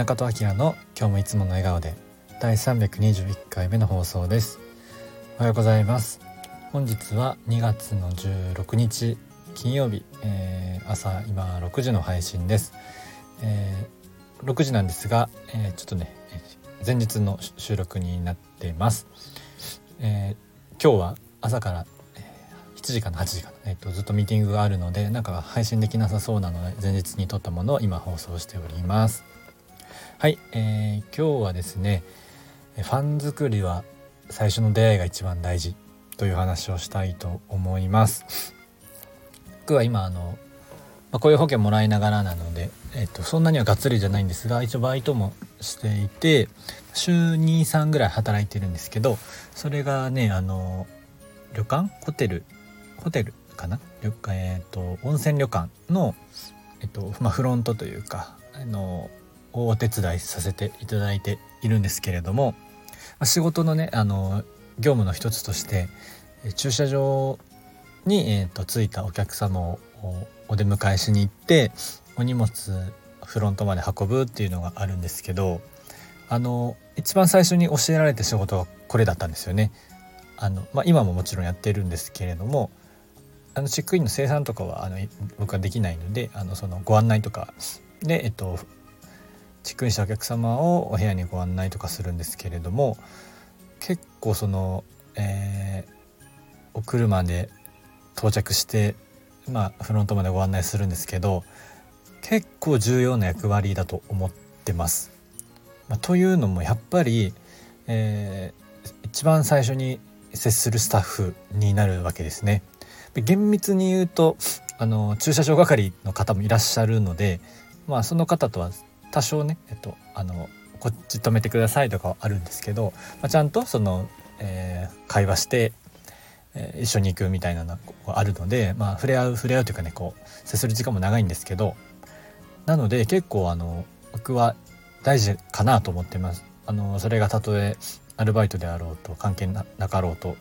中戸明の今日もいつもの笑顔で第321回目の放送です。おはようございます。本日は2月の16日金曜日、えー、朝今6時の配信です、えー、6時なんですが、えー、ちょっとね前日の収録になっています、え今日は朝から7時かな8時かな、えっと、ずっとミーティングがあるのでなんか配信できなさそうなので前日に撮ったものを今放送しております。はい、えー、今日はですねファン作りは最初の出会いが一番大事という話をしたいと思います。僕は今あの、まあ、雇用保険もらいながらなので、えっと、そんなにはがっつりじゃないんですが一応バイトもしていて週23ぐらい働いてるんですけどそれがねあの旅館？ホテル？ホテルかな？旅館、えーと、温泉旅館の、えっとまあ、フロントというかあのお手伝いさせていただいているんですけれども、仕事のねあの業務の一つとして駐車場に、えーと、着いたお客様をお出迎えしに行ってお荷物フロントまで運ぶっていうのがあるんですけどあの一番最初に教えられた仕事はこれだったんですよね。あのまあ、今ももちろんやってるんですけれどもあのチェックインの生産とかはあの僕はできないのであのそのご案内とかで、えっと、チェックインしたお客様をお部屋にご案内とかするんですけれども結構その、えー、お車で到着して、まあ、フロントまでご案内するんですけど結構重要な役割だと思ってます。まあ、というのもやっぱり、えー、一番最初に接するスタッフになるわけですね。で厳密に言うとあの駐車場係の方もいらっしゃるので、まあ、その方とは多少ね、えっと、あのこっち止めてくださいとかはあるんですけど、まあ、ちゃんとその、えー、会話して、えー、一緒に行くみたいなのがあるので、まあ、触れ合う触れ合うというかねこう接する時間も長いんですけどなので結構あの僕は大事かなと思ってます。あのそれがたとえアルバイトであろうと関係なかろうと、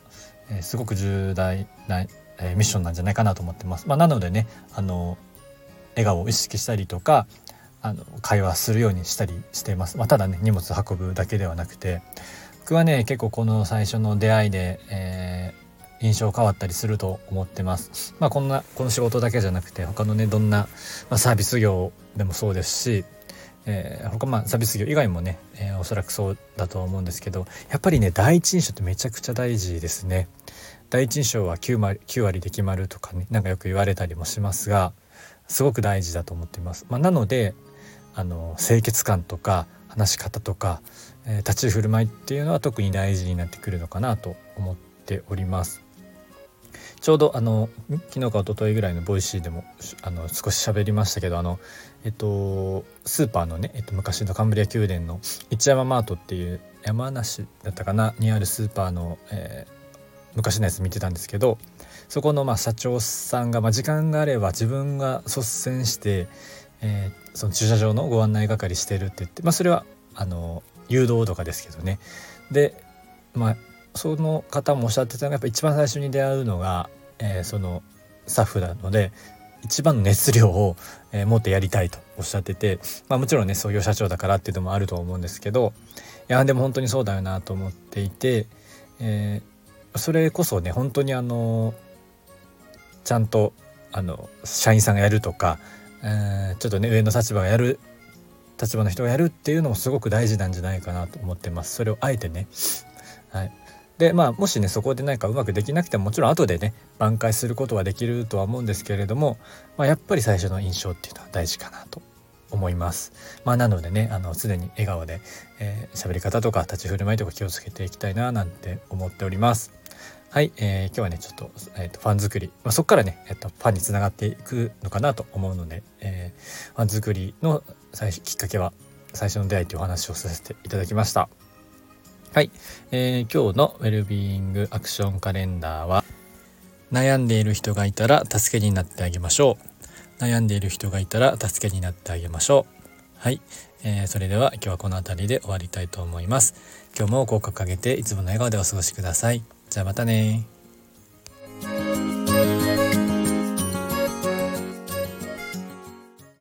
えー、すごく重大なえー、ミッションなんじゃないかなと思ってます。まあ、なのでねあの笑顔を意識したりとかあの会話するようにしたりしてます。まあ、ただね荷物運ぶだけではなくて僕はね結構この最初の出会いで、えー、印象変わったりすると思ってます。まあ、こんなこの仕事だけじゃなくて他のねどんな、まあ、サービス業でもそうですしえー、他まあサービス業以外もね、えー、おそらくそうだと思うんですけどやっぱりね第一印象ってめちゃくちゃ大事ですね。第一印象は 9, 割9割で決まるとかねなんかよく言われたりもしますがすごく大事だと思っています。まあ、なのであの清潔感とか話し方とか、えー、立ち振る舞いっていうのは特に大事になってくるのかなと思っております。ちょうどあの昨日か一昨日ぐらいの Voicy でもあの少し喋りましたけどあのえっとスーパーのね、えっと、昔のカンブリア宮殿のいちやまマートっていう山梨だったかなにあるスーパーの、えー、昔のやつ見てたんですけどそこのまあ社長さんが、まあ、時間があれば自分が率先して、えー、その駐車場のご案内係してるって言って、まあ、それはあの誘導とかですけどね。でまあその方もおっしゃってたのがやっぱ一番最初に出会うのが、えー、そのスタッフなので一番の熱量を、えー、持ってやりたいとおっしゃってて、まあ、もちろんね創業社長だからっていうのもあると思うんですけどいやでも本当にそうだよなと思っていて、えー、それこそね本当にあのちゃんとあの社員さんがやるとか、えー、ちょっとね上の立場がやる立場の人がやるっていうのもすごく大事なんじゃないかなと思ってます。それをあえてね。はい。でまあもしねそこで何かうまくできなくてももちろん後でね挽回することはできるとは思うんですけれども、まあ、やっぱり最初の印象っていうのは大事かなと思います。まあ、なのでねあの常に笑顔で喋、えー、り方とか立ち振る舞いとか気をつけていきたいななんて思っております。はい、えー、今日はねちょっと,、えーと、ファン作り、まあ、そこからね、えーと、ファンにつながっていくのかなと思うので、えー、ファン作りの最きっかけは最初の出会いというお話をさせていただきました。はい、えー、今日のウェルビーイングアクションカレンダーは悩んでいる人がいたら助けになってあげましょう。悩んでいる人がいたら助けになってあげましょう。はい、えー、それでは今日はこの辺りで終わりたいと思います。今日も口角上げていつもの笑顔でお過ごしください。じゃあまたね